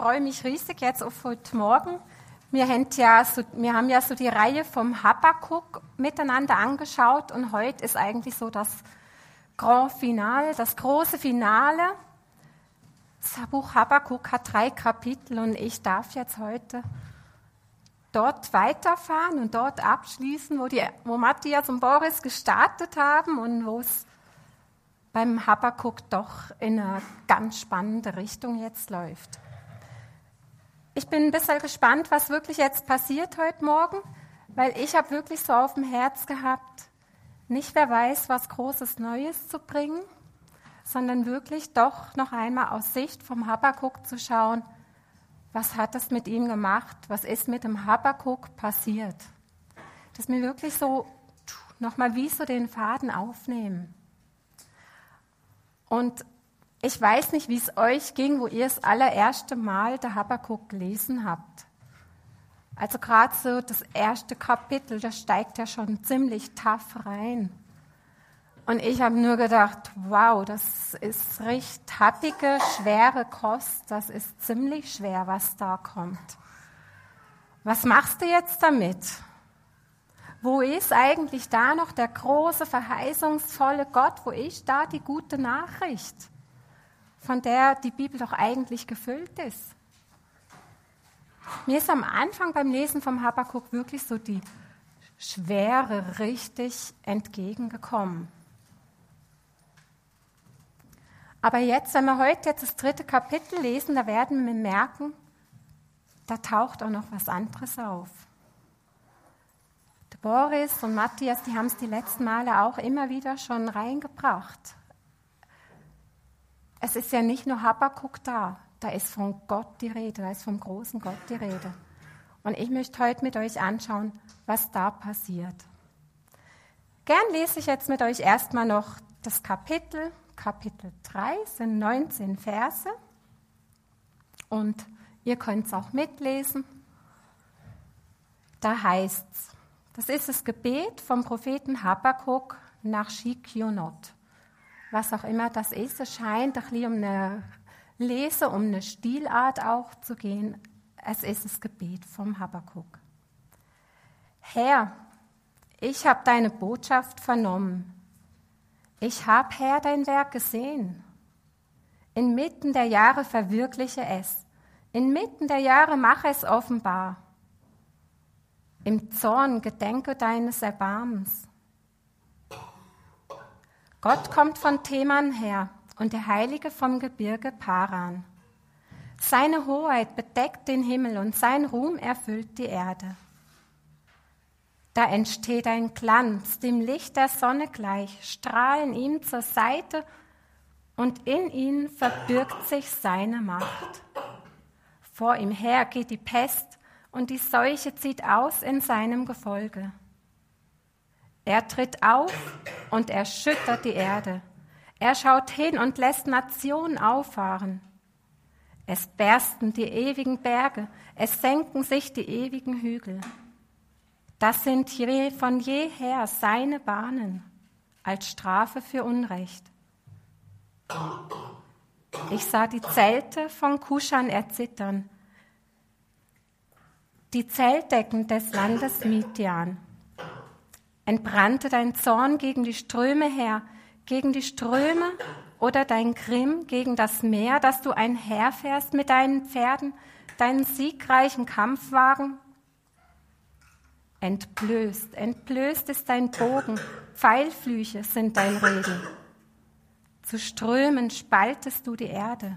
ich freue mich riesig jetzt auf heute Morgen. Wir haben, ja so, wir haben ja so die Reihe vom Habakkuk miteinander angeschaut und heute ist eigentlich so das Grand Finale, das große Finale. Das Buch Habakkuk hat drei Kapitel und ich darf jetzt heute dort weiterfahren und dort abschließen, wo, die, wo Matthias und Boris gestartet haben und wo es beim Habakkuk doch in eine ganz spannende Richtung jetzt läuft. Ich bin ein bisschen gespannt, was wirklich jetzt passiert heute Morgen, weil ich habe wirklich so auf dem Herz gehabt, nicht wer weiß, was Großes Neues zu bringen, sondern wirklich doch noch einmal aus Sicht vom Habakkuk zu schauen, was hat das mit ihm gemacht, was ist mit dem Habakkuk passiert. Dass wir wirklich so nochmal wie so den Faden aufnehmen. Und ich weiß nicht, wie es euch ging, wo ihr das allererste Mal der Habakkuk gelesen habt. Also gerade so das erste Kapitel, das steigt ja schon ziemlich tough rein. Und ich habe nur gedacht, wow, das ist richtig happige, schwere Kost. Das ist ziemlich schwer, was da kommt. Was machst du jetzt damit? Wo ist eigentlich da noch der große, verheißungsvolle Gott? Wo ist da die gute Nachricht, von der die Bibel doch eigentlich gefüllt ist? Mir ist am Anfang beim Lesen vom Habakkuk wirklich so die Schwere richtig entgegengekommen. Aber jetzt, wenn wir heute jetzt das dritte Kapitel lesen, da werden wir merken, da taucht auch noch was anderes auf. Boris und Matthias, die haben es die letzten Male auch immer wieder schon reingebracht. Es ist ja nicht nur Habakkuk da, da ist von Gott die Rede, da ist vom großen Gott die Rede. Und ich möchte heute mit euch anschauen, was da passiert. Gern lese ich jetzt mit euch erstmal noch das Kapitel, Kapitel 3, sind 19 Verse. Und ihr könnt es auch mitlesen. Da heißt es, das ist das Gebet vom Propheten Habakkuk nach Shikionot. Was auch immer das ist, es scheint ein bisschen um eine Lese, um eine Stilart auch zu gehen. Es ist das Gebet vom Habakkuk. Herr, ich habe deine Botschaft vernommen. Ich habe, Herr, dein Werk gesehen. Inmitten der Jahre verwirkliche es. Inmitten der Jahre mache es offenbar. Im Zorn gedenke deines Erbarmens. Gott kommt von Theman her und der Heilige vom Gebirge Paran. Seine Hoheit bedeckt den Himmel und sein Ruhm erfüllt die Erde. Da entsteht ein Glanz, dem Licht der Sonne gleich, strahlen ihm zur Seite und in ihnen verbirgt sich seine Macht. Vor ihm her geht die Pest und die Seuche zieht aus in seinem Gefolge. Er tritt auf und erschüttert die Erde. Er schaut hin und lässt Nationen auffahren. Es bersten die ewigen Berge, es senken sich die ewigen Hügel. Das sind von jeher seine Bahnen als Strafe für Unrecht. Ich sah die Zelte von Kuschan erzittern, die Zeltdecken des Landes Midian. Entbrannte dein Zorn gegen die Ströme her, gegen die Ströme oder dein Grimm gegen das Meer, dass du einherfährst mit deinen Pferden, deinen siegreichen Kampfwagen? Entblößt, entblößt ist dein Bogen, Pfeilflüche sind dein Reden. Zu Strömen spaltest du die Erde.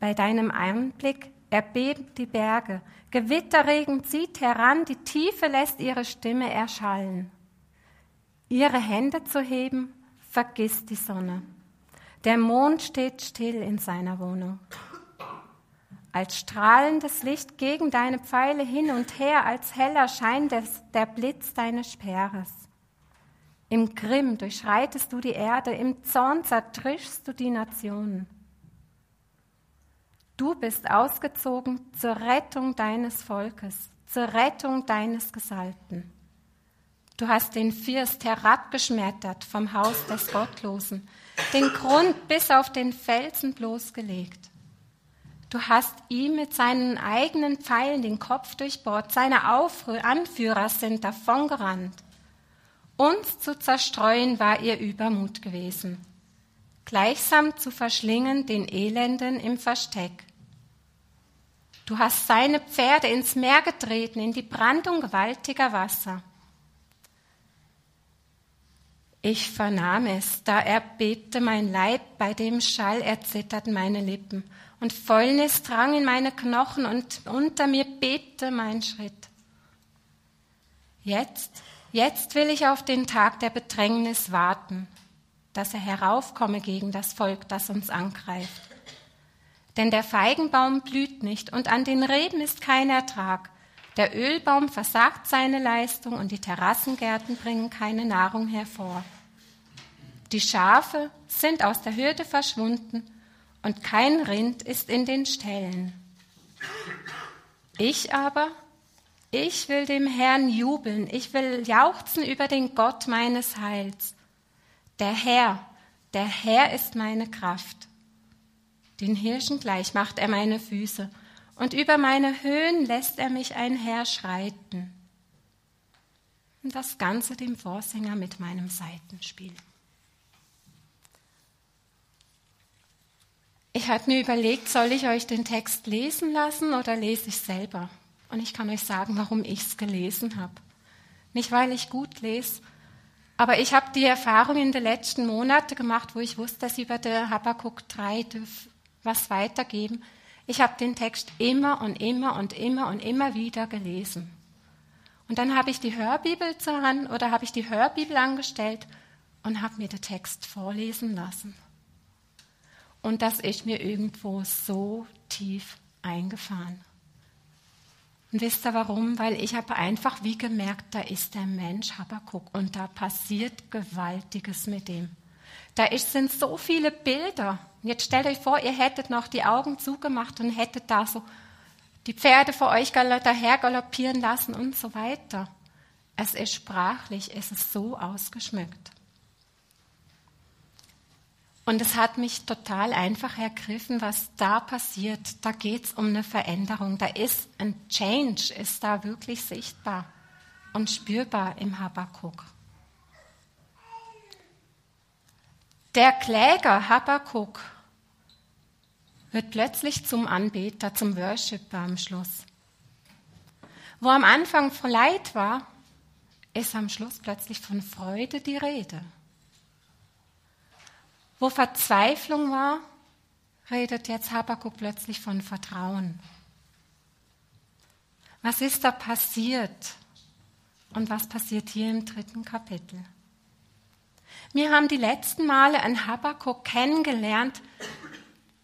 Bei deinem Anblick erbeben die Berge, Gewitterregen zieht heran, die Tiefe lässt ihre Stimme erschallen. Ihre Hände zu heben, vergisst die Sonne. Der Mond steht still in seiner Wohnung. Als strahlendes Licht gegen deine Pfeile hin und her, als heller Schein des, der Blitz deines Speeres. Im Grimm durchschreitest du die Erde, im Zorn zertrischst du die Nationen. Du bist ausgezogen zur Rettung deines Volkes, zur Rettung deines Gesalbten. Du hast den Fürst herabgeschmettert vom Haus des Gottlosen, den Grund bis auf den Felsen bloßgelegt. Du hast ihm mit seinen eigenen Pfeilen den Kopf durchbohrt. Seine Aufrühr Anführer sind davongerannt. Uns zu zerstreuen war ihr Übermut gewesen. Gleichsam zu verschlingen den Elenden im Versteck. Du hast seine Pferde ins Meer getreten, in die Brandung gewaltiger Wasser. Ich vernahm es, da erbebte mein Leib, bei dem Schall erzitterten meine Lippen, und Fäulnis drang in meine Knochen, und unter mir bebte mein Schritt. Jetzt, jetzt will ich auf den Tag der Bedrängnis warten, dass er heraufkomme gegen das Volk, das uns angreift. Denn der Feigenbaum blüht nicht, und an den Reben ist kein Ertrag. Der Ölbaum versagt seine Leistung und die Terrassengärten bringen keine Nahrung hervor. Die Schafe sind aus der Hürde verschwunden und kein Rind ist in den Ställen. Ich aber, ich will dem Herrn jubeln, ich will jauchzen über den Gott meines Heils. Der Herr, der Herr ist meine Kraft. Den Hirschen gleich macht er meine Füße und über meine Höhen lässt er mich einherschreiten. Und das Ganze dem Vorsänger mit meinem Seitenspiel. Ich hatte mir überlegt, soll ich euch den Text lesen lassen oder lese ich selber? Und ich kann euch sagen, warum ich es gelesen habe. Nicht, weil ich gut lese, aber ich habe die Erfahrung in den letzten Monaten gemacht, wo ich wusste, dass über der Habakkuk 3 was weitergeben ich habe den Text immer und immer und immer und immer wieder gelesen. Und dann habe ich die Hörbibel zur Hand oder habe ich die Hörbibel angestellt und habe mir den Text vorlesen lassen. Und das ist mir irgendwo so tief eingefahren. Und wisst ihr warum? Weil ich habe einfach wie gemerkt, da ist der Mensch Habakkuk und da passiert Gewaltiges mit ihm. Da sind so viele Bilder. Jetzt stellt euch vor, ihr hättet noch die Augen zugemacht und hättet da so die Pferde vor euch daher galoppieren lassen und so weiter. Es ist sprachlich, es ist so ausgeschmückt. Und es hat mich total einfach ergriffen, was da passiert. Da geht es um eine Veränderung. Da ist ein Change, ist da wirklich sichtbar und spürbar im Habakkuk. Der Kläger Habakkuk wird plötzlich zum Anbeter, zum Worshipper am Schluss. Wo am Anfang von Leid war, ist am Schluss plötzlich von Freude die Rede. Wo Verzweiflung war, redet jetzt Habakkuk plötzlich von Vertrauen. Was ist da passiert? Und was passiert hier im dritten Kapitel? Wir haben die letzten Male einen Habakkuk kennengelernt,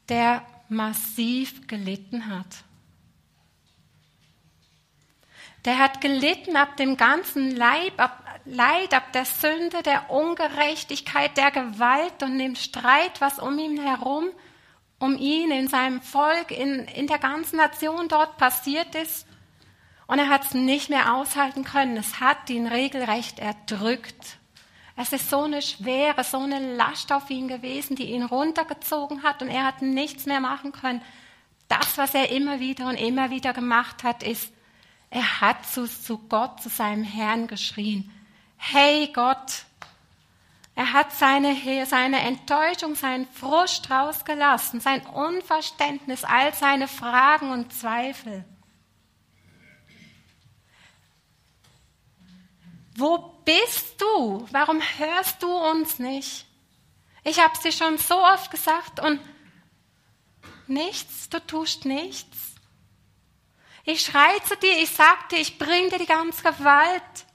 der massiv gelitten hat. Der hat gelitten ab dem ganzen Leib, ab, Leid, ab der Sünde, der Ungerechtigkeit, der Gewalt und dem Streit, was um ihn herum, um ihn, in seinem Volk, in, in der ganzen Nation dort passiert ist. Und er hat es nicht mehr aushalten können. Es hat ihn regelrecht erdrückt. Es ist so eine schwere, so eine Last auf ihn gewesen, die ihn runtergezogen hat und er hat nichts mehr machen können. Das, was er immer wieder und immer wieder gemacht hat, ist, er hat zu, zu Gott, zu seinem Herrn geschrien. Hey Gott! Er hat seine, seine Enttäuschung, seinen Frust rausgelassen, sein Unverständnis, all seine Fragen und Zweifel. Wo bist du? Warum hörst du uns nicht? Ich habe dir schon so oft gesagt und nichts, du tust nichts. Ich schreie zu dir, ich sag dir, ich bring dir die ganze Gewalt.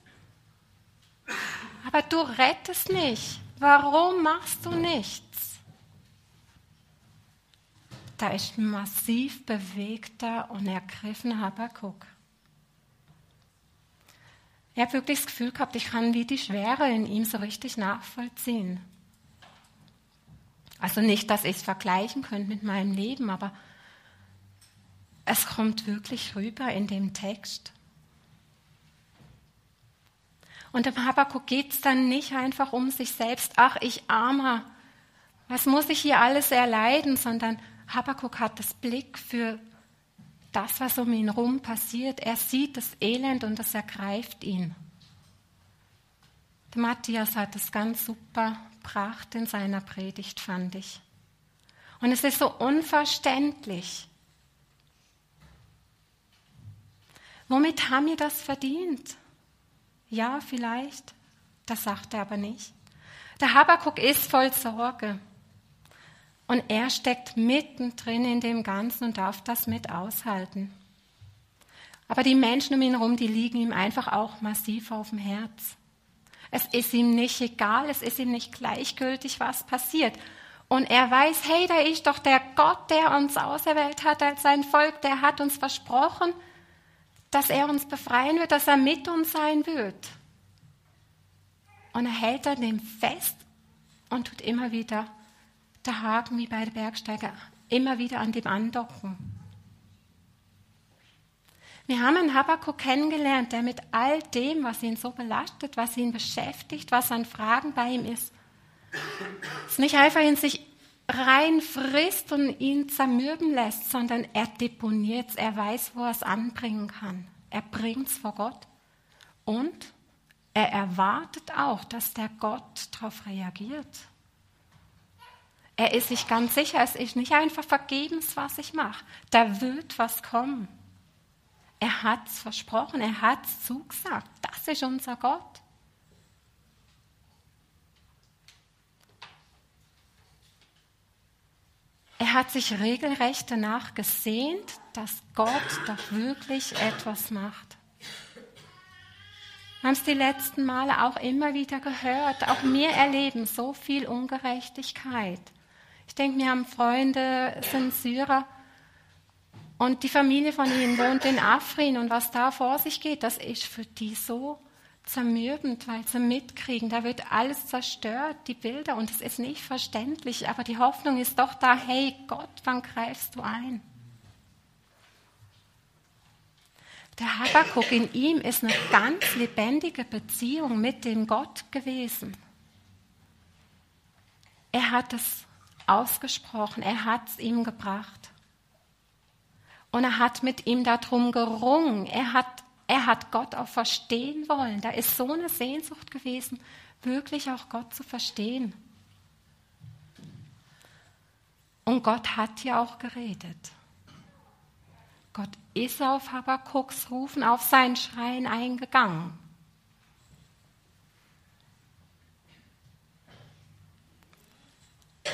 Aber du rettest nicht. Warum machst du nichts? Da ist ein massiv bewegter und ergriffener Habakkuk. Ich habe wirklich das Gefühl gehabt, ich kann wie die Schwere in ihm so richtig nachvollziehen. Also nicht, dass ich es vergleichen könnte mit meinem Leben, aber es kommt wirklich rüber in dem Text. Und im Habakkuk geht es dann nicht einfach um sich selbst, ach, ich armer, was muss ich hier alles erleiden, sondern Habakkuk hat das Blick für das, was um ihn herum passiert. Er sieht das Elend und das ergreift ihn. Der Matthias hat es ganz super gebracht in seiner Predigt, fand ich. Und es ist so unverständlich. Womit haben wir das verdient? Ja, vielleicht. Das sagt er aber nicht. Der Habakuk ist voll Sorge. Und er steckt mittendrin in dem Ganzen und darf das mit aushalten. Aber die Menschen um ihn herum, die liegen ihm einfach auch massiv auf dem Herz. Es ist ihm nicht egal, es ist ihm nicht gleichgültig, was passiert. Und er weiß, hey, da ist doch der Gott, der uns auserwählt hat als sein Volk, der hat uns versprochen, dass er uns befreien wird, dass er mit uns sein wird. Und er hält an dem fest und tut immer wieder der Haken wie bei der Bergsteiger, immer wieder an dem andocken. Wir haben einen Habakkuk kennengelernt, der mit all dem, was ihn so belastet, was ihn beschäftigt, was an Fragen bei ihm ist, es nicht einfach in sich reinfrisst und ihn zermürben lässt, sondern er deponiert es, er weiß, wo er es anbringen kann. Er bringt es vor Gott und er erwartet auch, dass der Gott darauf reagiert. Er ist sich ganz sicher, es ist nicht einfach vergebens, was ich mache. Da wird was kommen. Er hat es versprochen, er hat es zugesagt. Das ist unser Gott. Er hat sich regelrecht danach gesehnt, dass Gott doch wirklich etwas macht. Wir haben es die letzten Male auch immer wieder gehört. Auch wir erleben so viel Ungerechtigkeit. Ich denke, wir haben Freunde, sind Syrer und die Familie von ihnen wohnt in Afrin und was da vor sich geht, das ist für die so zermürbend, weil sie mitkriegen, da wird alles zerstört, die Bilder und es ist nicht verständlich, aber die Hoffnung ist doch da, hey Gott, wann greifst du ein? Der Habakkuk in ihm ist eine ganz lebendige Beziehung mit dem Gott gewesen. Er hat es ausgesprochen, er hat es ihm gebracht. Und er hat mit ihm darum gerungen. Er hat, er hat Gott auch verstehen wollen. Da ist so eine Sehnsucht gewesen, wirklich auch Gott zu verstehen. Und Gott hat ja auch geredet. Gott ist auf Habakuks Rufen, auf sein Schreien eingegangen.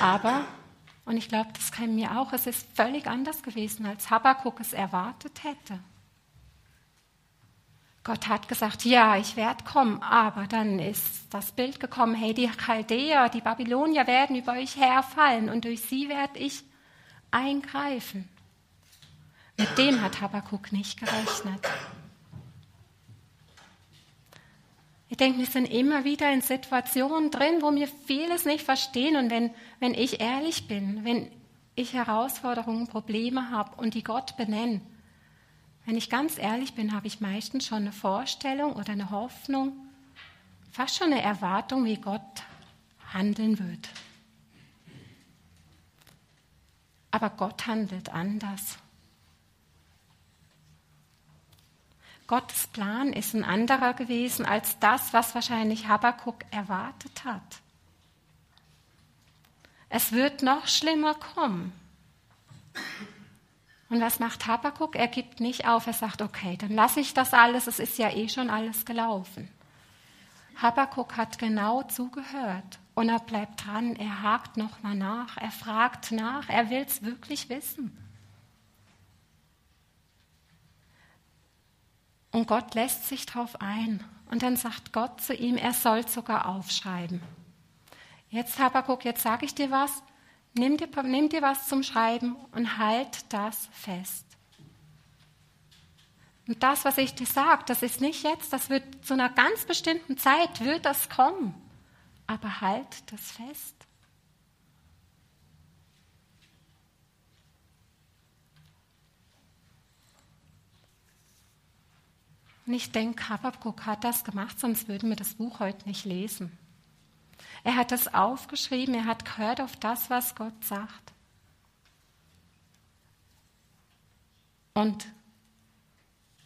Aber, und ich glaube, das kennen wir auch, es ist völlig anders gewesen, als Habakkuk es erwartet hätte. Gott hat gesagt, ja, ich werde kommen, aber dann ist das Bild gekommen, hey, die Chaldäer, die Babylonier werden über euch herfallen und durch sie werde ich eingreifen. Mit dem hat Habakkuk nicht gerechnet. Ich denke, wir sind immer wieder in Situationen drin, wo wir vieles nicht verstehen. Und wenn, wenn ich ehrlich bin, wenn ich Herausforderungen, Probleme habe und die Gott benenne, wenn ich ganz ehrlich bin, habe ich meistens schon eine Vorstellung oder eine Hoffnung, fast schon eine Erwartung, wie Gott handeln wird. Aber Gott handelt anders. Gottes Plan ist ein anderer gewesen als das, was wahrscheinlich Habakkuk erwartet hat. Es wird noch schlimmer kommen. Und was macht Habakkuk? Er gibt nicht auf. Er sagt, okay, dann lasse ich das alles. Es ist ja eh schon alles gelaufen. Habakkuk hat genau zugehört und er bleibt dran. Er hakt nochmal nach. Er fragt nach. Er will es wirklich wissen. Und Gott lässt sich darauf ein. Und dann sagt Gott zu ihm, er soll sogar aufschreiben. Jetzt, Habakkuk, jetzt sage ich dir was. Nimm dir, nimm dir was zum Schreiben und halt das fest. Und das, was ich dir sage, das ist nicht jetzt, das wird zu einer ganz bestimmten Zeit, wird das kommen. Aber halt das fest. Und ich denke, Habakkuk hat das gemacht, sonst würden wir das Buch heute nicht lesen. Er hat das aufgeschrieben, er hat gehört auf das, was Gott sagt. Und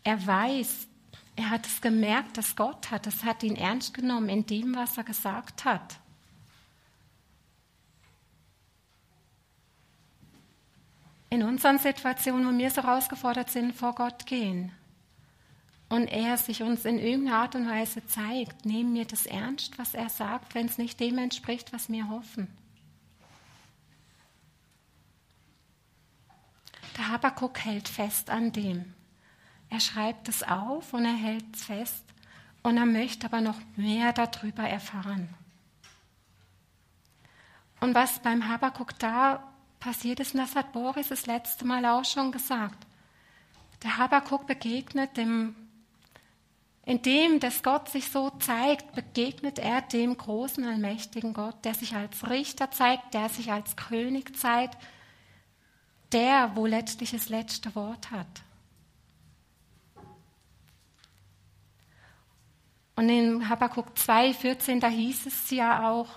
er weiß, er hat es gemerkt, dass Gott hat. Es hat ihn ernst genommen in dem, was er gesagt hat. In unseren Situationen, wo wir so herausgefordert sind, vor Gott gehen und er sich uns in irgendeiner Art und Weise zeigt, nehmen wir das ernst, was er sagt, wenn es nicht dem entspricht, was wir hoffen. Der Habakkuk hält fest an dem. Er schreibt es auf und er hält es fest und er möchte aber noch mehr darüber erfahren. Und was beim Habakkuk da passiert ist, und das hat Boris das letzte Mal auch schon gesagt. Der Habakkuk begegnet dem, in dem, dass Gott sich so zeigt, begegnet er dem großen, allmächtigen Gott, der sich als Richter zeigt, der sich als König zeigt, der, wo letztlich das letzte Wort hat. Und in Habakkuk 2,14, da hieß es ja auch,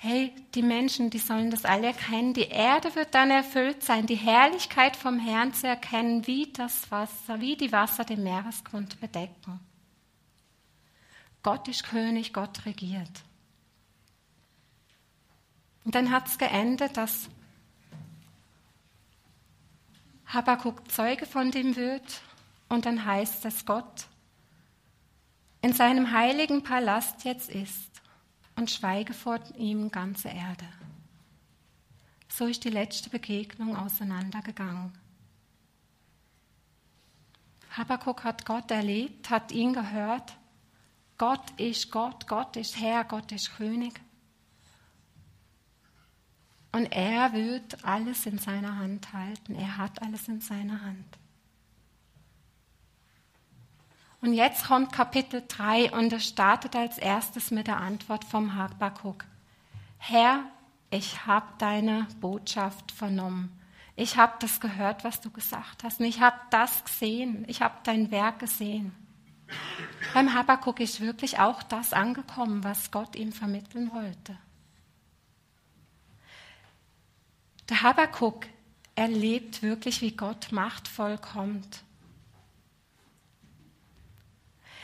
hey, die Menschen, die sollen das alle erkennen, die Erde wird dann erfüllt sein, die Herrlichkeit vom Herrn zu erkennen, wie das Wasser, wie die Wasser den Meeresgrund bedecken. Gott ist König, Gott regiert. Und dann hat es geendet, dass Habakkuk Zeuge von dem wird und dann heißt es, Gott in seinem heiligen Palast jetzt ist und schweige vor ihm ganze Erde. So ist die letzte Begegnung auseinandergegangen. Habakkuk hat Gott erlebt, hat ihn gehört. Gott ist Gott, Gott ist Herr, Gott ist König. Und er wird alles in seiner Hand halten. Er hat alles in seiner Hand. Und jetzt kommt Kapitel 3 und es startet als erstes mit der Antwort vom Habakkuk. Herr, ich habe deine Botschaft vernommen. Ich habe das gehört, was du gesagt hast. Und ich habe das gesehen. Ich habe dein Werk gesehen. Beim Habakkuk ist wirklich auch das angekommen, was Gott ihm vermitteln wollte. Der Habakkuk erlebt wirklich, wie Gott machtvoll kommt.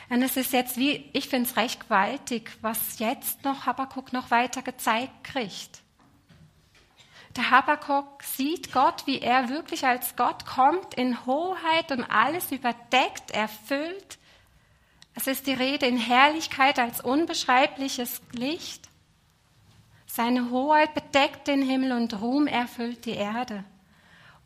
Und es ist jetzt wie, ich finde es recht gewaltig, was jetzt noch Habakkuk noch weiter gezeigt kriegt. Der Habakkuk sieht Gott, wie er wirklich als Gott kommt, in Hoheit und alles überdeckt, erfüllt. Es ist die Rede in Herrlichkeit als unbeschreibliches Licht. Seine Hoheit bedeckt den Himmel und Ruhm erfüllt die Erde.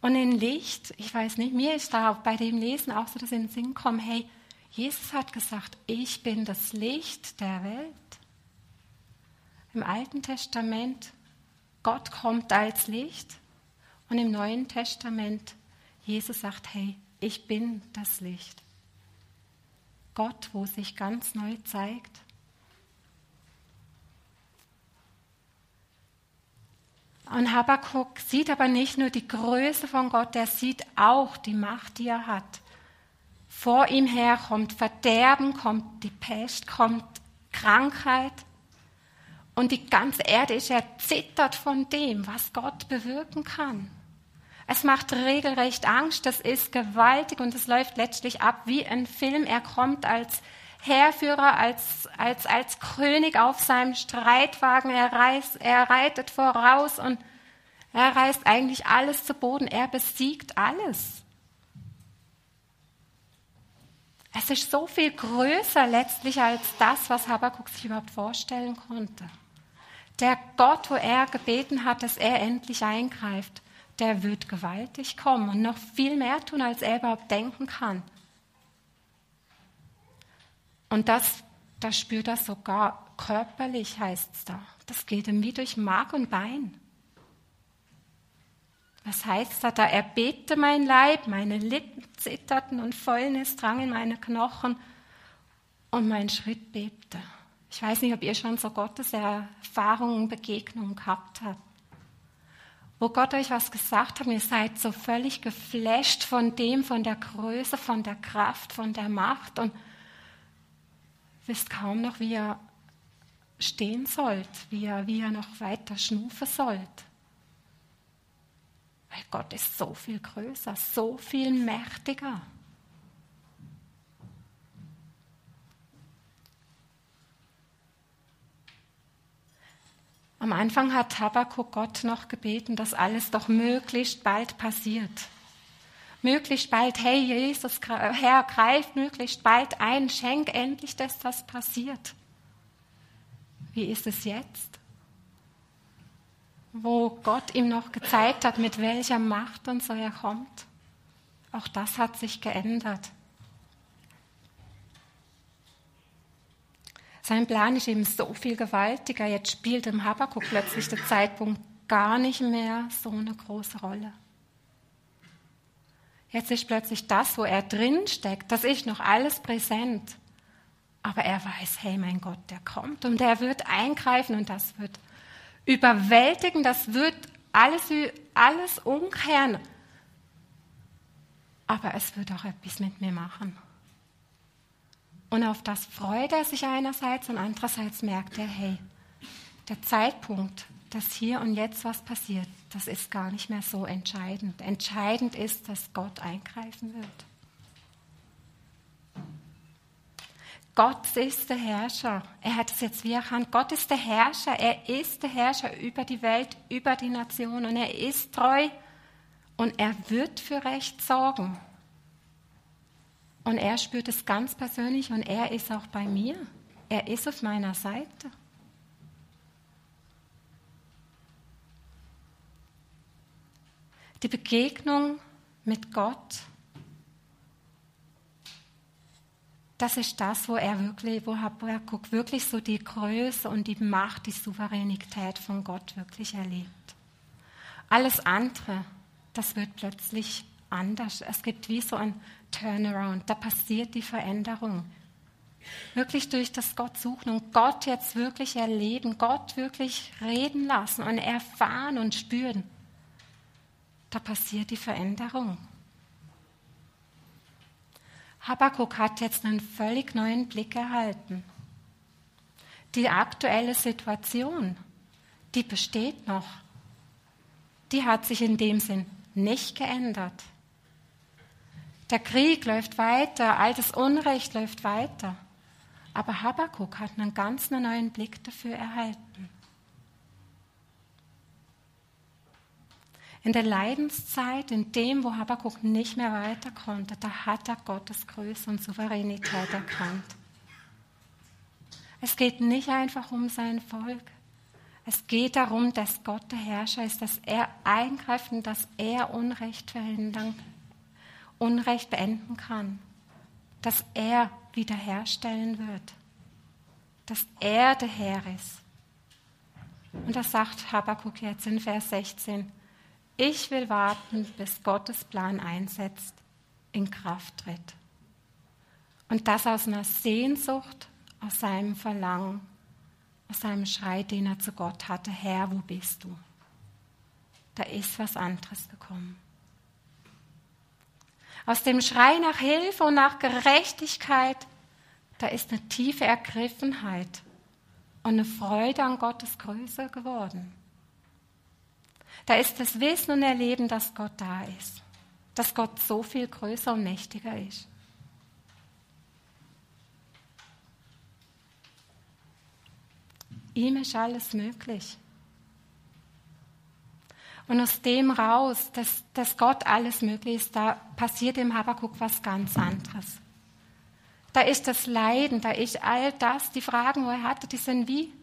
Und in Licht, ich weiß nicht, mir ist da bei dem Lesen auch so, dass in den Sinn kommt, hey, Jesus hat gesagt, ich bin das Licht der Welt. Im Alten Testament, Gott kommt als Licht. Und im Neuen Testament, Jesus sagt, hey, ich bin das Licht. Gott, wo sich ganz neu zeigt. Und Habakkuk sieht aber nicht nur die Größe von Gott, er sieht auch die Macht, die er hat. Vor ihm her kommt Verderben, kommt die Pest, kommt Krankheit. Und die ganze Erde ist erzittert von dem, was Gott bewirken kann. Es macht regelrecht Angst, das ist gewaltig und es läuft letztlich ab wie ein Film. Er kommt als Heerführer, als, als, als König auf seinem Streitwagen. Er, reist, er reitet voraus und er reißt eigentlich alles zu Boden. Er besiegt alles. Es ist so viel größer letztlich als das, was Habakkuk sich überhaupt vorstellen konnte. Der Gott, wo er gebeten hat, dass er endlich eingreift, der wird gewaltig kommen und noch viel mehr tun, als er überhaupt denken kann. Und das, das spürt er sogar körperlich, heißt es da. Das geht ihm wie durch Mark und Bein. Was heißt da? Da erbebte mein Leib, meine Lippen zitterten und Fäulnis drang in meine Knochen und mein Schritt bebte. Ich weiß nicht, ob ihr schon so Gottes Erfahrungen, Begegnungen gehabt habt. Wo Gott euch was gesagt hat, ihr seid so völlig geflasht von dem, von der Größe, von der Kraft, von der Macht und wisst kaum noch, wie ihr stehen sollt, wie ihr, wie ihr noch weiter schnufen sollt. Weil Gott ist so viel größer, so viel mächtiger. Am Anfang hat Habakkuk Gott noch gebeten, dass alles doch möglichst bald passiert. Möglichst bald, hey Jesus, Herr, greif möglichst bald ein, schenk endlich, dass das passiert. Wie ist es jetzt? Wo Gott ihm noch gezeigt hat, mit welcher Macht und so er kommt. Auch das hat sich geändert. Sein Plan ist eben so viel gewaltiger. Jetzt spielt im Habakkuk plötzlich der Zeitpunkt gar nicht mehr so eine große Rolle. Jetzt ist plötzlich das, wo er drin steckt, das ist noch alles präsent. Aber er weiß, hey, mein Gott, der kommt und der wird eingreifen und das wird überwältigen, das wird alles, alles umkehren. Aber es wird auch etwas mit mir machen. Und auf das freut er sich einerseits und andererseits merkt er, hey, der Zeitpunkt, dass hier und jetzt was passiert, das ist gar nicht mehr so entscheidend. Entscheidend ist, dass Gott eingreifen wird. Gott ist der Herrscher. Er hat es jetzt wie erkannt. Gott ist der Herrscher. Er ist der Herrscher über die Welt, über die Nation. Und er ist treu. Und er wird für Recht sorgen. Und er spürt es ganz persönlich und er ist auch bei mir. Er ist auf meiner Seite. Die Begegnung mit Gott, das ist das, wo er wirklich, wo Habakkuk wirklich so die Größe und die Macht, die Souveränität von Gott wirklich erlebt. Alles andere, das wird plötzlich anders. Es gibt wie so ein Turnaround, da passiert die Veränderung. Wirklich durch das Gott suchen und Gott jetzt wirklich erleben, Gott wirklich reden lassen und erfahren und spüren. Da passiert die Veränderung. Habakkuk hat jetzt einen völlig neuen Blick erhalten. Die aktuelle Situation, die besteht noch. Die hat sich in dem Sinn nicht geändert. Der Krieg läuft weiter, altes Unrecht läuft weiter. Aber Habakkuk hat einen ganz neuen Blick dafür erhalten. In der Leidenszeit, in dem, wo Habakkuk nicht mehr weiter konnte, da hat er Gottes Größe und Souveränität erkannt. Es geht nicht einfach um sein Volk. Es geht darum, dass Gott der Herrscher ist, dass er eingreift und dass er Unrecht verhindern Unrecht beenden kann, dass er wiederherstellen wird, dass er der Herr ist. Und das sagt Habakkuk jetzt in Vers 16. Ich will warten, bis Gottes Plan einsetzt, in Kraft tritt. Und das aus einer Sehnsucht, aus seinem Verlangen, aus seinem Schrei, den er zu Gott hatte, Herr, wo bist du? Da ist was anderes gekommen. Aus dem Schrei nach Hilfe und nach Gerechtigkeit, da ist eine tiefe Ergriffenheit und eine Freude an Gottes Größe geworden. Da ist das Wissen und Erleben, dass Gott da ist, dass Gott so viel größer und mächtiger ist. Ihm ist alles möglich. Und aus dem raus, dass, dass Gott alles möglich ist, da passiert im Habakkuk was ganz anderes. Da ist das Leiden, da ist all das, die Fragen, wo er hatte, die sind wie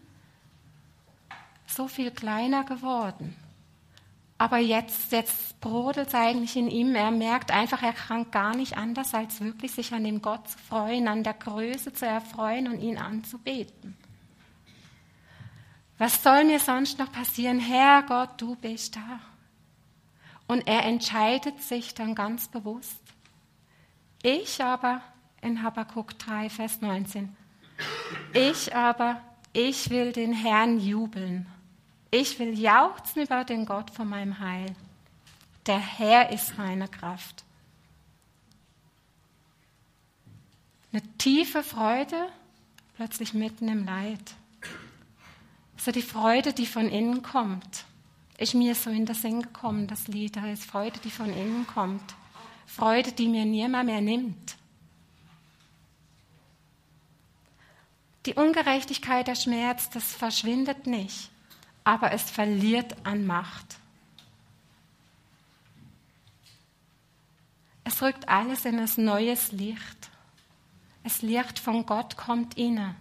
so viel kleiner geworden. Aber jetzt, jetzt brodelt es eigentlich in ihm. Er merkt einfach, er kann gar nicht anders, als wirklich sich an dem Gott zu freuen, an der Größe zu erfreuen und ihn anzubeten. Was soll mir sonst noch passieren? Herr Gott, du bist da. Und er entscheidet sich dann ganz bewusst. Ich aber, in Habakkuk 3, Vers 19, ich aber, ich will den Herrn jubeln. Ich will jauchzen über den Gott von meinem Heil. Der Herr ist meine Kraft. Eine tiefe Freude, plötzlich mitten im Leid so die Freude, die von innen kommt. ist mir so in den Sinn gekommen, das Lied. Da ist Freude, die von innen kommt. Freude, die mir niemand mehr nimmt. Die Ungerechtigkeit, der Schmerz, das verschwindet nicht, aber es verliert an Macht. Es rückt alles in ein neues Licht. Das Licht von Gott kommt inne.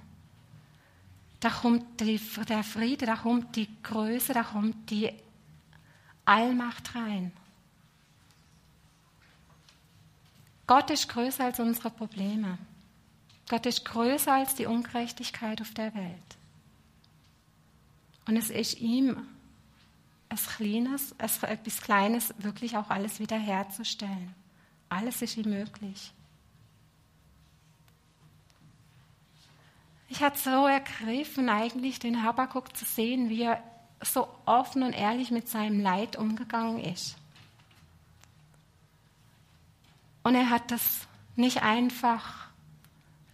Da kommt die, der Friede, da kommt die Größe, da kommt die Allmacht rein. Gott ist größer als unsere Probleme. Gott ist größer als die Ungerechtigkeit auf der Welt. Und es ist ihm etwas Kleines, etwas Kleines wirklich auch alles wiederherzustellen. Alles ist ihm möglich. Ich hatte so ergriffen, eigentlich den Habakkuk zu sehen, wie er so offen und ehrlich mit seinem Leid umgegangen ist. Und er hat das nicht einfach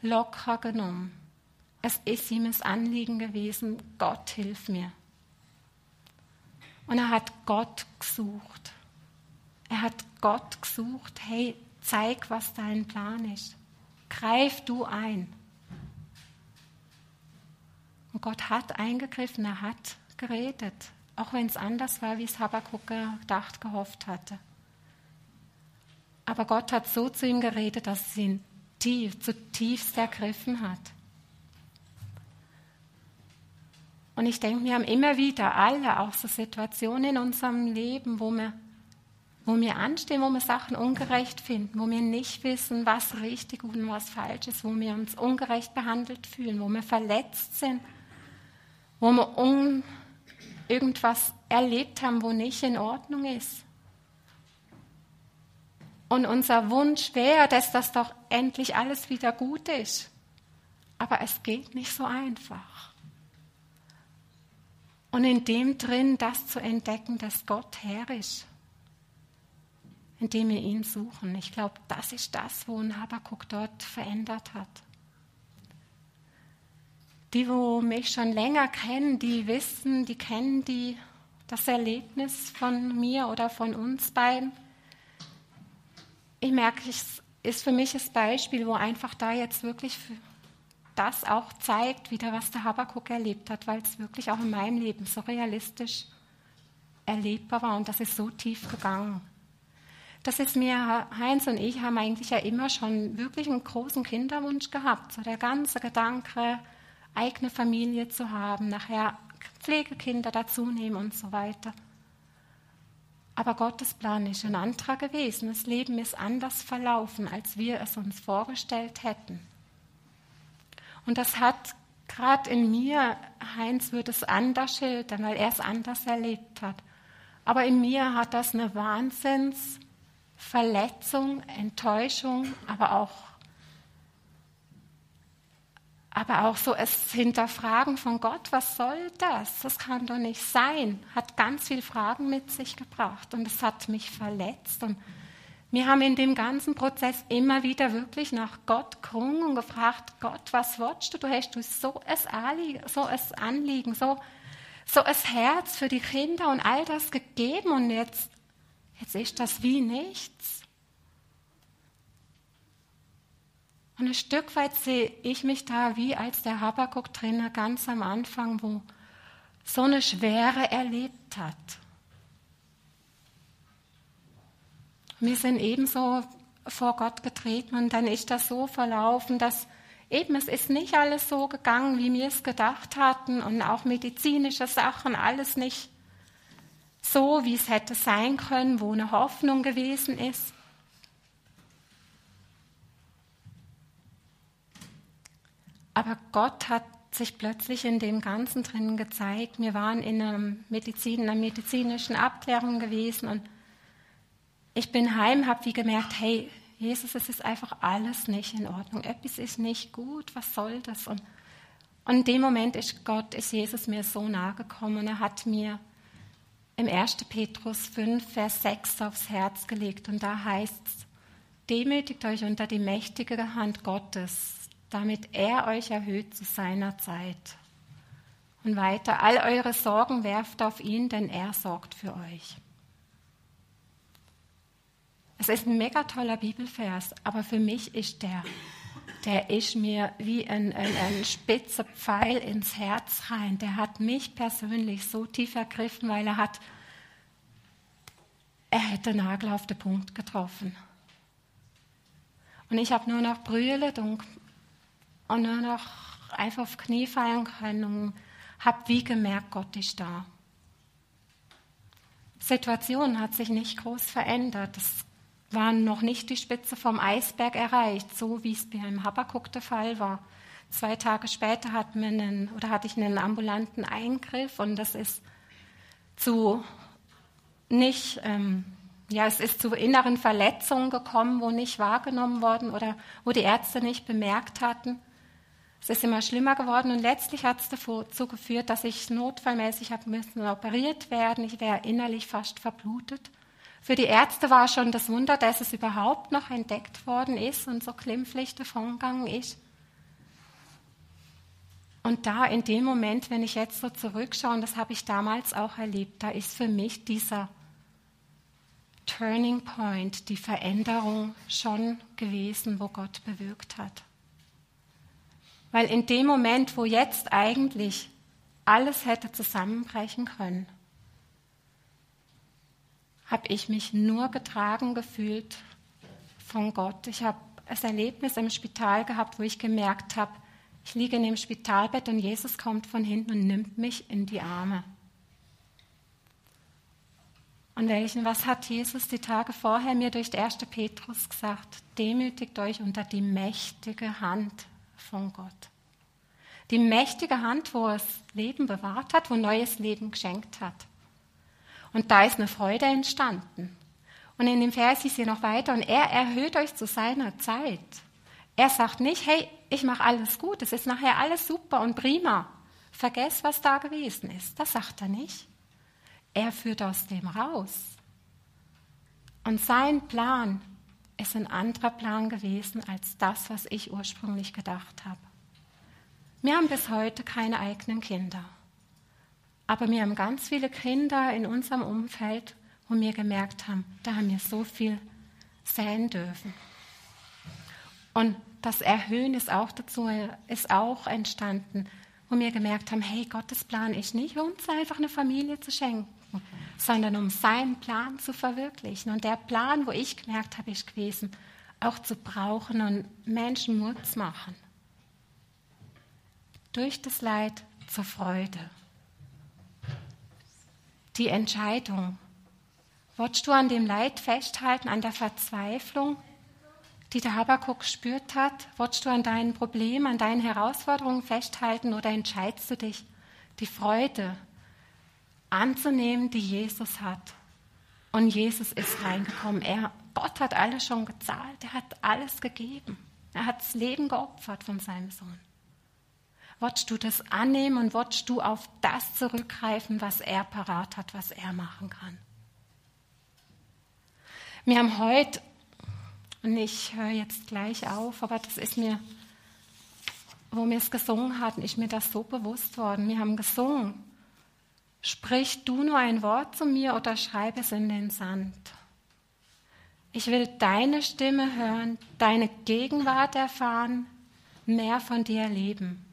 locker genommen. Es ist ihm das Anliegen gewesen, Gott hilf mir. Und er hat Gott gesucht. Er hat Gott gesucht, hey, zeig, was dein Plan ist. Greif du ein. Und Gott hat eingegriffen, er hat geredet, auch wenn es anders war, wie es Habakkuk gedacht, gehofft hatte. Aber Gott hat so zu ihm geredet, dass es ihn tief, zutiefst ergriffen hat. Und ich denke, wir haben immer wieder alle auch so Situationen in unserem Leben, wo wir, wo wir anstehen, wo wir Sachen ungerecht finden, wo wir nicht wissen, was richtig und was falsch ist, wo wir uns ungerecht behandelt fühlen, wo wir verletzt sind, wo wir un, irgendwas erlebt haben, wo nicht in Ordnung ist. Und unser Wunsch wäre, dass das doch endlich alles wieder gut ist. Aber es geht nicht so einfach. Und in dem drin das zu entdecken, dass Gott Herr ist, indem wir ihn suchen. Ich glaube, das ist das, wo ein Habakkuk dort verändert hat. Die, wo mich schon länger kennen, die wissen, die kennen die, das Erlebnis von mir oder von uns beiden ich merke, es ist für mich das Beispiel, wo einfach da jetzt wirklich das auch zeigt, wieder was der Habakuk erlebt hat, weil es wirklich auch in meinem Leben so realistisch erlebbar war und das ist so tief gegangen. Das ist mir, Heinz und ich haben eigentlich ja immer schon wirklich einen großen Kinderwunsch gehabt. So der ganze Gedanke, eigene Familie zu haben, nachher Pflegekinder dazu nehmen und so weiter. Aber Gottes Plan ist ein anderer gewesen. Das Leben ist anders verlaufen, als wir es uns vorgestellt hätten. Und das hat gerade in mir, Heinz würde es anders schildern, weil er es anders erlebt hat. Aber in mir hat das eine Wahnsinnsverletzung, Enttäuschung, aber auch aber auch so es Hinterfragen von Gott, was soll das? Das kann doch nicht sein. Hat ganz viele Fragen mit sich gebracht und es hat mich verletzt. Und wir haben in dem ganzen Prozess immer wieder wirklich nach Gott gerungen und gefragt, Gott, was willst du? Du hast so ein Anliegen, so ein, Anliegen, so, so ein Herz für die Kinder und all das gegeben und jetzt, jetzt ist das wie nichts. Und ein Stück weit sehe ich mich da wie als der Habakuk-Trainer ganz am Anfang, wo so eine Schwere erlebt hat. Wir sind ebenso vor Gott getreten und dann ist das so verlaufen, dass eben es ist nicht alles so gegangen, wie wir es gedacht hatten und auch medizinische Sachen, alles nicht so, wie es hätte sein können, wo eine Hoffnung gewesen ist. Aber Gott hat sich plötzlich in dem Ganzen drin gezeigt. Wir waren in einer, Medizin, einer medizinischen Abklärung gewesen und ich bin heim, habe wie gemerkt, hey, Jesus, es ist einfach alles nicht in Ordnung. Etwas ist nicht gut, was soll das? Und, und in dem Moment ist Gott, ist Jesus mir so nahe gekommen er hat mir im 1. Petrus 5, Vers 6 aufs Herz gelegt und da heißt es, demütigt euch unter die mächtige Hand Gottes, damit er euch erhöht zu seiner Zeit. Und weiter, all eure Sorgen werft auf ihn, denn er sorgt für euch. Es ist ein mega toller Bibelvers, aber für mich ist der, der ist mir wie ein, ein, ein spitzer Pfeil ins Herz rein. Der hat mich persönlich so tief ergriffen, weil er hat, er hätte Nagel auf den Punkt getroffen. Und ich habe nur noch brüllet und, und nur noch einfach auf Knie fallen können und habe wie gemerkt, Gott ist da. Die Situation hat sich nicht groß verändert. Das waren noch nicht die Spitze vom Eisberg erreicht, so wie es beim Habakuk der Fall war. Zwei Tage später hat man einen, oder hatte ich einen ambulanten Eingriff und das ist zu nicht, ähm, ja, es ist zu inneren Verletzungen gekommen, wo nicht wahrgenommen worden oder wo die Ärzte nicht bemerkt hatten. Es ist immer schlimmer geworden und letztlich hat es dazu geführt, dass ich notfallmäßig habe müssen operiert werden. Ich wäre innerlich fast verblutet. Für die Ärzte war schon das Wunder, dass es überhaupt noch entdeckt worden ist und so glimpflich davongegangen ist. Und da in dem Moment, wenn ich jetzt so zurückschaue, und das habe ich damals auch erlebt, da ist für mich dieser Turning Point, die Veränderung schon gewesen, wo Gott bewirkt hat. Weil in dem Moment, wo jetzt eigentlich alles hätte zusammenbrechen können, habe ich mich nur getragen gefühlt von Gott. Ich habe das Erlebnis im Spital gehabt, wo ich gemerkt habe, ich liege in dem Spitalbett und Jesus kommt von hinten und nimmt mich in die Arme. Und welchen, was hat Jesus die Tage vorher mir durch 1. Petrus gesagt? Demütigt euch unter die mächtige Hand von Gott. Die mächtige Hand, wo es Leben bewahrt hat, wo neues Leben geschenkt hat. Und da ist eine Freude entstanden. Und in dem Vers ist hier noch weiter, und er erhöht euch zu seiner Zeit. Er sagt nicht, hey, ich mache alles gut, es ist nachher alles super und prima. Vergesst, was da gewesen ist. Das sagt er nicht. Er führt aus dem raus. Und sein Plan ist ein anderer Plan gewesen als das, was ich ursprünglich gedacht habe. Wir haben bis heute keine eigenen Kinder. Aber wir haben ganz viele Kinder in unserem Umfeld, wo wir gemerkt haben, da haben wir so viel säen dürfen. Und das Erhöhen ist auch dazu, ist auch entstanden, wo wir gemerkt haben, hey, Gottes Plan ist nicht, uns einfach eine Familie zu schenken, sondern um seinen Plan zu verwirklichen. Und der Plan, wo ich gemerkt habe, ist gewesen, auch zu brauchen und Menschen Mut zu machen. Durch das Leid zur Freude die Entscheidung. Wolltest du an dem Leid festhalten, an der Verzweiflung, die der Habakuk gespürt hat? Wolltest du an deinen Problemen, an deinen Herausforderungen festhalten oder entscheidest du dich, die Freude anzunehmen, die Jesus hat? Und Jesus ist reingekommen. Er, Gott hat alles schon gezahlt. Er hat alles gegeben. Er hat das Leben geopfert von seinem Sohn. Wolltest du das annehmen und wolltest du auf das zurückgreifen, was er parat hat, was er machen kann? Wir haben heute, und ich höre jetzt gleich auf, aber das ist mir, wo wir es gesungen hatten, ist mir das so bewusst worden. Wir haben gesungen, sprich du nur ein Wort zu mir oder schreib es in den Sand. Ich will deine Stimme hören, deine Gegenwart erfahren, mehr von dir erleben.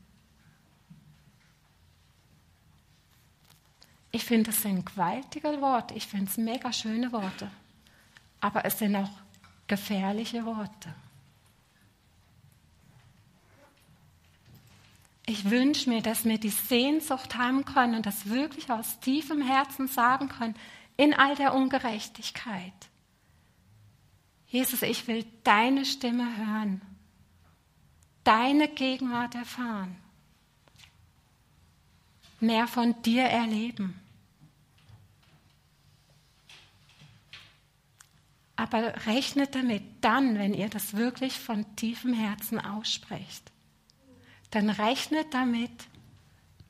Ich finde, es sind gewaltige Worte. Ich finde es mega schöne Worte. Aber es sind auch gefährliche Worte. Ich wünsche mir, dass wir die Sehnsucht haben können und das wirklich aus tiefem Herzen sagen können, in all der Ungerechtigkeit. Jesus, ich will deine Stimme hören, deine Gegenwart erfahren mehr von dir erleben. Aber rechnet damit, dann, wenn ihr das wirklich von tiefem Herzen aussprecht, dann rechnet damit,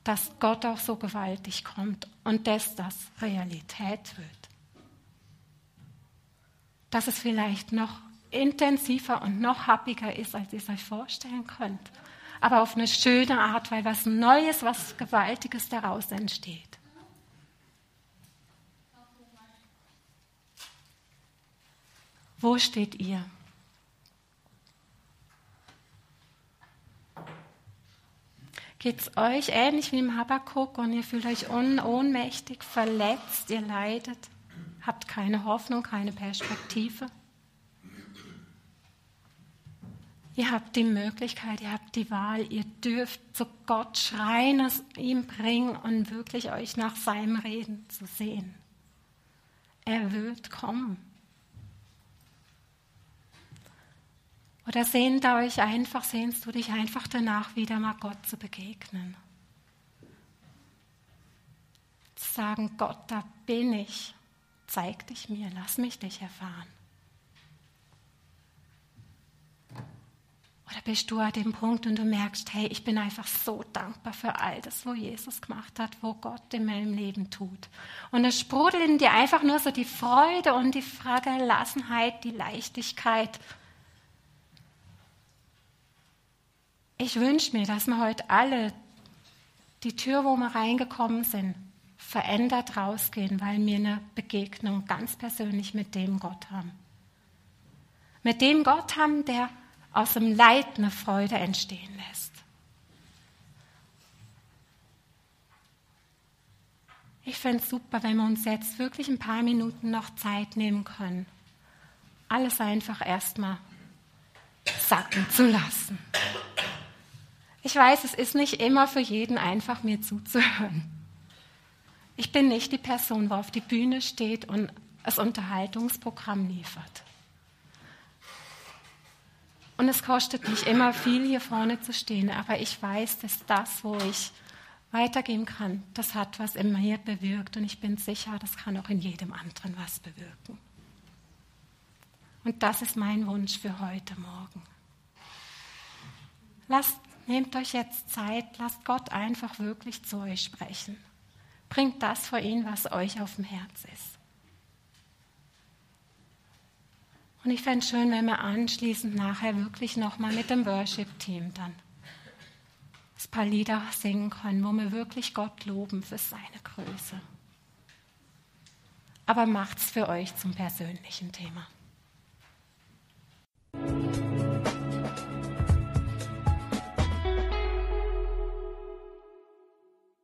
dass Gott auch so gewaltig kommt und dass das Realität wird. Dass es vielleicht noch intensiver und noch happiger ist, als ihr es euch vorstellen könnt. Aber auf eine schöne Art, weil was Neues, was Gewaltiges daraus entsteht. Wo steht ihr? Geht es euch ähnlich wie im Habakkuk und ihr fühlt euch ohnmächtig, verletzt, ihr leidet, habt keine Hoffnung, keine Perspektive? Ihr habt die Möglichkeit, ihr habt die Wahl, ihr dürft zu Gott schreien, es ihm bringen und wirklich euch nach seinem Reden zu sehen. Er wird kommen. Oder sehnt euch einfach, sehnst du dich einfach danach, wieder mal Gott zu begegnen? Zu sagen, Gott, da bin ich. Zeig dich mir, lass mich dich erfahren. Oder bist du an dem Punkt und du merkst, hey, ich bin einfach so dankbar für all das, wo Jesus gemacht hat, wo Gott in meinem Leben tut. Und es sprudelt in dir einfach nur so die Freude und die Gelassenheit, die Leichtigkeit Ich wünsche mir, dass wir heute alle die Tür, wo wir reingekommen sind, verändert rausgehen, weil wir eine Begegnung ganz persönlich mit dem Gott haben. Mit dem Gott haben, der aus dem Leid eine Freude entstehen lässt. Ich fände es super, wenn wir uns jetzt wirklich ein paar Minuten noch Zeit nehmen können, alles einfach erstmal sacken zu lassen. Ich weiß, es ist nicht immer für jeden einfach, mir zuzuhören. Ich bin nicht die Person, die auf die Bühne steht und das Unterhaltungsprogramm liefert. Und es kostet mich immer viel, hier vorne zu stehen, aber ich weiß, dass das, wo ich weitergehen kann, das hat was in mir bewirkt und ich bin sicher, das kann auch in jedem anderen was bewirken. Und das ist mein Wunsch für heute Morgen. Lasst Nehmt euch jetzt Zeit, lasst Gott einfach wirklich zu euch sprechen. Bringt das vor ihn, was euch auf dem Herz ist. Und ich fände es schön, wenn wir anschließend nachher wirklich nochmal mit dem Worship-Team dann ein paar Lieder singen können, wo wir wirklich Gott loben für seine Größe. Aber macht's für euch zum persönlichen Thema.